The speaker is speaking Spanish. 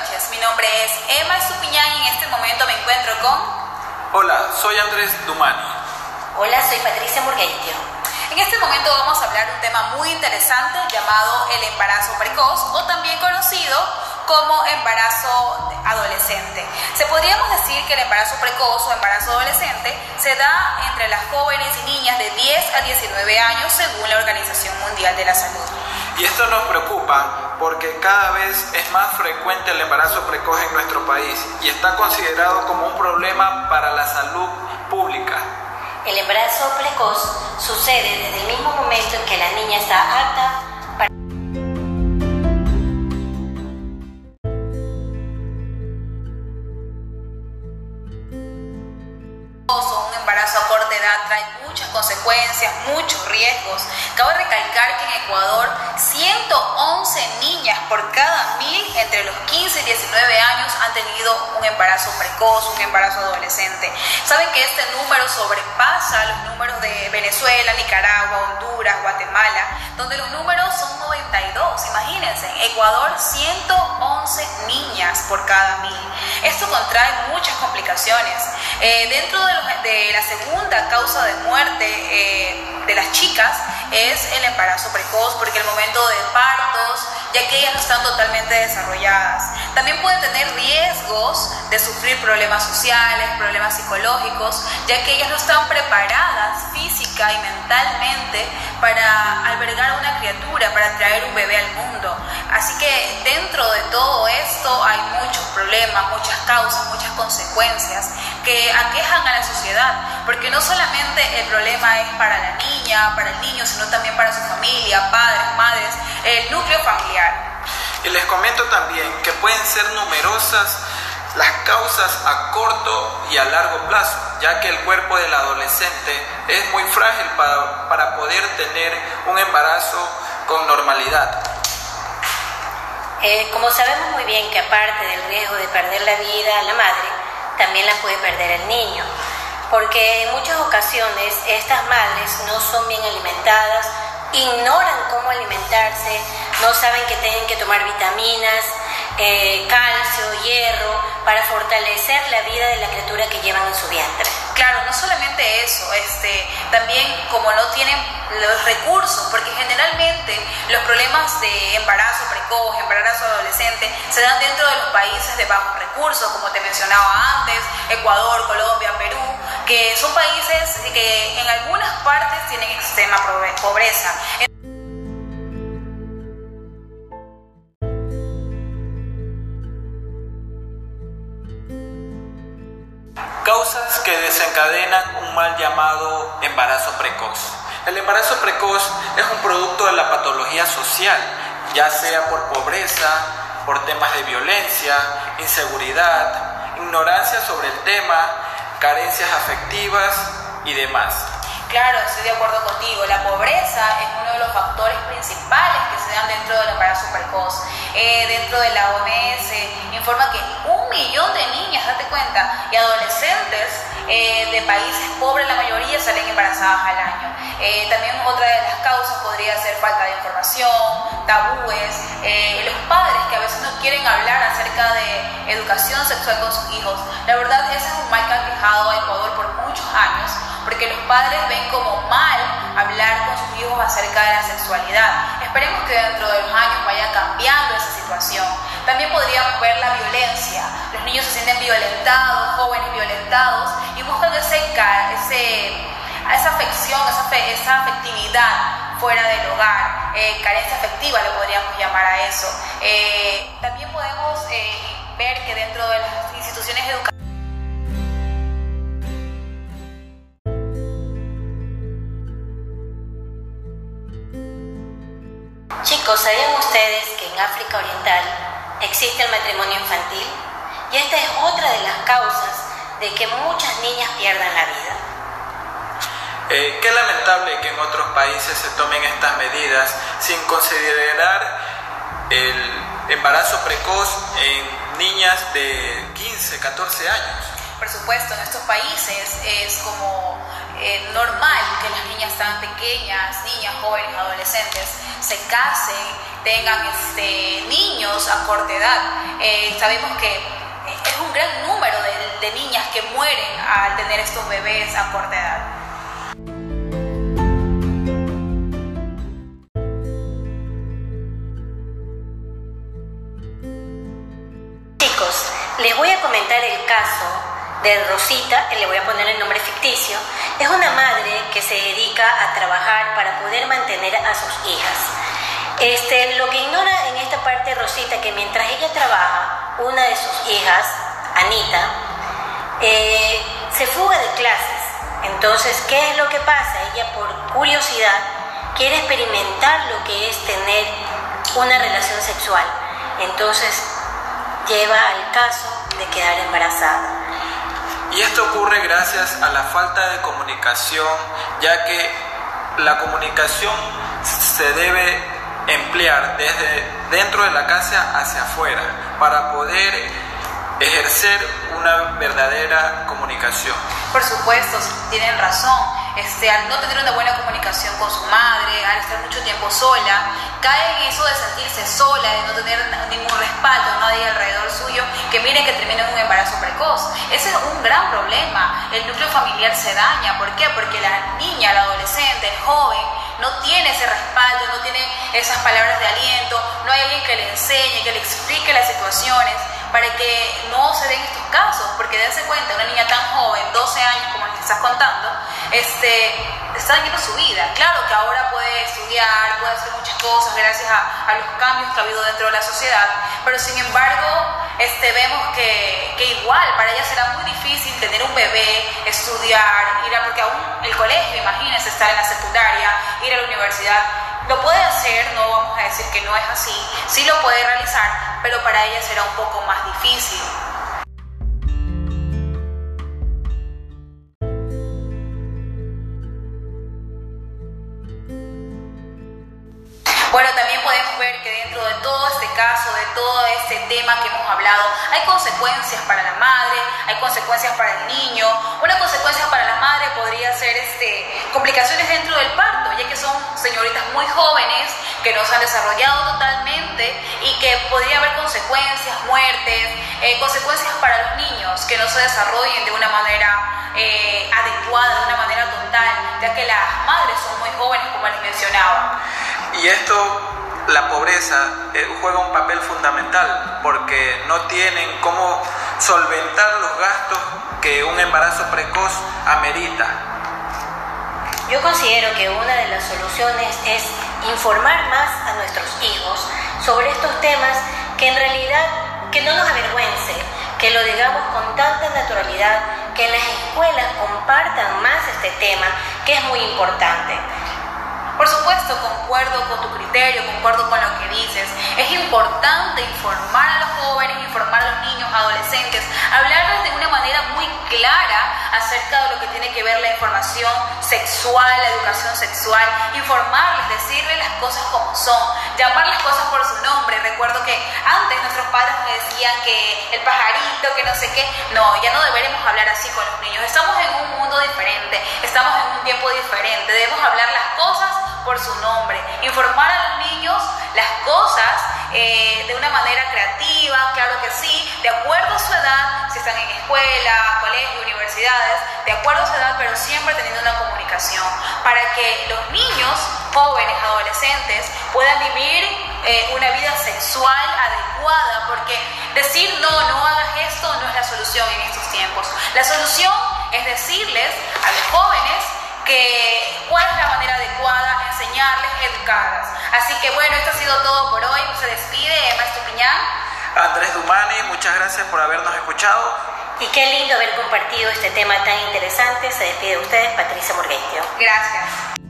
noches, mi nombre es Emma Estupiñán y en este momento me encuentro con... Hola, soy Andrés Dumani. Hola, soy Patricia Murgueitio. En este momento vamos a hablar de un tema muy interesante llamado el embarazo precoz o también conocido como embarazo adolescente. Se podríamos decir que el embarazo precoz o embarazo adolescente se da entre las jóvenes y niñas de 10 a 19 años según la Organización Mundial de la Salud. Y esto nos preocupa porque cada vez es más frecuente el embarazo precoz en nuestro país y está considerado como un problema para la salud pública. El embarazo precoz sucede desde el mismo momento en que la niña está apta corta edad trae muchas consecuencias, muchos riesgos. Cabe recalcar que en Ecuador 111 niñas por cada mil entre los 15 y 19 años han tenido un embarazo precoz, un embarazo adolescente. Saben que este número sobrepasa los números de Venezuela, Nicaragua, Honduras, Guatemala, donde los números son 92. Imagínense, en Ecuador 111 niñas por cada mil. Esto contrae muchas complicaciones. Eh, dentro de, de, la segunda causa de muerte eh, de las chicas es el embarazo precoz, porque el momento de partos, ya que ellas no están totalmente desarrolladas. También pueden tener riesgos de sufrir problemas sociales, problemas psicológicos, ya que ellas no están preparadas física y mentalmente para albergar una criatura, para traer un bebé al mundo. Así que dentro de todo esto hay muchos problemas, muchas causas, muchas consecuencias que aquejan a la sociedad, porque no solamente el problema es para la niña, para el niño, sino también para su familia, padres, madres, el núcleo familiar. Y les comento también que pueden ser numerosas las causas a corto y a largo plazo, ya que el cuerpo del adolescente es muy frágil para, para poder tener un embarazo con normalidad. Eh, como sabemos muy bien que aparte del riesgo de perder la vida a la madre, también la puede perder el niño, porque en muchas ocasiones estas madres no son bien alimentadas, ignoran cómo alimentarse, no saben que tienen que tomar vitaminas, eh, calcio, hierro, para fortalecer la vida de la criatura que llevan en su vientre. Claro, no solamente eso, este, también como no tienen los recursos, porque generalmente los problemas de embarazo precoz, embarazo adolescente, se dan dentro de los países de bajos recursos, como te mencionaba antes, Ecuador, Colombia, Perú, que son países que en algunas partes tienen extrema pobreza. Causas que desencadenan un mal llamado embarazo precoz. El embarazo precoz es un producto de la patología social, ya sea por pobreza, por temas de violencia, inseguridad, ignorancia sobre el tema, carencias afectivas y demás. Claro, estoy de acuerdo contigo. La pobreza es uno de los factores principales que se dan dentro del embarazo precoz. Eh, dentro de la OMS informa que un millón de niñas, date cuenta, y adolescentes eh, de países pobres, la mayoría salen embarazadas al año. Eh, también otra de las causas podría ser falta de información, tabúes, los padres que a veces no quieren hablar acerca de educación sexual con sus hijos. La verdad, ese es un mal que ha quejado a Ecuador por muchos años porque los padres ven como mal hablar con sus hijos acerca de la sexualidad. Esperemos que dentro de los años vaya cambiando esa situación. También podríamos ver la violencia. Los niños se sienten violentados, jóvenes violentados, y buscan ese, ese, esa afección, esa, esa afectividad fuera del hogar, eh, carencia afectiva le podríamos llamar a eso. Eh, también podemos eh, ver que dentro de las instituciones educativas Chicos, ¿sabían ustedes que en África Oriental existe el matrimonio infantil? Y esta es otra de las causas de que muchas niñas pierdan la vida. Eh, qué lamentable que en otros países se tomen estas medidas sin considerar el embarazo precoz en niñas de 15, 14 años. Por supuesto, en estos países es como eh, normal que las niñas tan pequeñas, niñas, jóvenes, adolescentes, se casen, tengan este, niños a corta edad. Eh, sabemos que es un gran número de, de niñas que mueren al tener estos bebés a corta edad. Chicos, les voy a comentar el caso de Rosita, le voy a poner el nombre ficticio, es una madre que se dedica a trabajar para poder mantener a sus hijas. Este, lo que ignora en esta parte Rosita, que mientras ella trabaja, una de sus hijas, Anita, eh, se fuga de clases. Entonces, ¿qué es lo que pasa? Ella por curiosidad quiere experimentar lo que es tener una relación sexual. Entonces, lleva al caso de quedar embarazada. Y esto ocurre gracias a la falta de comunicación, ya que la comunicación se debe emplear desde dentro de la casa hacia afuera para poder ejercer una verdadera comunicación. Por supuesto, tienen razón este, al no tener una buena comunicación con su madre, al estar mucho tiempo sola, cae en eso de sentirse sola, de no tener ningún respaldo, nadie alrededor suyo, que miren que termina en un embarazo precoz. Ese es un gran problema. El núcleo familiar se daña. ¿Por qué? Porque la niña, la adolescente, el joven, no tiene ese respaldo, no tiene esas palabras de aliento, no hay alguien que le enseñe, que le explique las situaciones para que no se den estos casos, porque dense cuenta, una niña tan joven, 12 años como que estás contando, este, está dañando su vida. Claro que ahora puede estudiar, puede hacer muchas cosas gracias a, los cambios que ha habido dentro de la sociedad, pero sin embargo este, vemos que, para ella será muy difícil tener un bebé, estudiar, ir a, porque aún el colegio, imagínense, estar en la secundaria, ir a la universidad, lo puede hacer, no vamos a decir que no es así, sí lo puede realizar, pero para ella será un poco más difícil. Bueno, también ver que dentro de todo este caso, de todo este tema que hemos hablado, hay consecuencias para la madre, hay consecuencias para el niño. Una consecuencia para la madre podría ser este, complicaciones dentro del parto, ya que son señoritas muy jóvenes que no se han desarrollado totalmente y que podría haber consecuencias, muertes, eh, consecuencias para los niños que no se desarrollen de una manera eh, adecuada, de una manera total, ya que las madres son muy jóvenes, como les mencionaba. Y esto, la pobreza, eh, juega un papel fundamental porque no tienen cómo solventar los gastos que un embarazo precoz amerita. Yo considero que una de las soluciones es informar más a nuestros hijos sobre estos temas que en realidad que no nos avergüence, que lo digamos con tanta naturalidad, que en las escuelas compartan más este tema, que es muy importante. Por supuesto, concuerdo con tu criterio, concuerdo con lo que dices. Es importante informar a los jóvenes, informar a los niños, adolescentes, hablarles de una manera muy clara acerca de lo que tiene que ver la información sexual, la educación sexual, informarles, decirles las cosas como son, llamar las cosas por su nombre. Recuerdo que antes nuestros padres me decían que el pajarito, que no sé qué. No, ya no deberemos hablar así con los niños. Estamos en un mundo diferente, estamos en un tiempo diferente. Debemos hablar por su nombre, informar a los niños las cosas eh, de una manera creativa, claro que sí, de acuerdo a su edad, si están en escuela, colegio, universidades, de acuerdo a su edad, pero siempre teniendo una comunicación, para que los niños, jóvenes, adolescentes, puedan vivir eh, una vida sexual adecuada, porque decir no, no hagas esto no es la solución en estos tiempos. La solución es decirles a los jóvenes que cuál es la manera adecuada, enseñarles, educarlas. Así que bueno, esto ha sido todo por hoy. Se despide Maestro Piñán. Andrés Dumani, muchas gracias por habernos escuchado. Y qué lindo haber compartido este tema tan interesante. Se despide de ustedes, Patricia Morguestio. Gracias.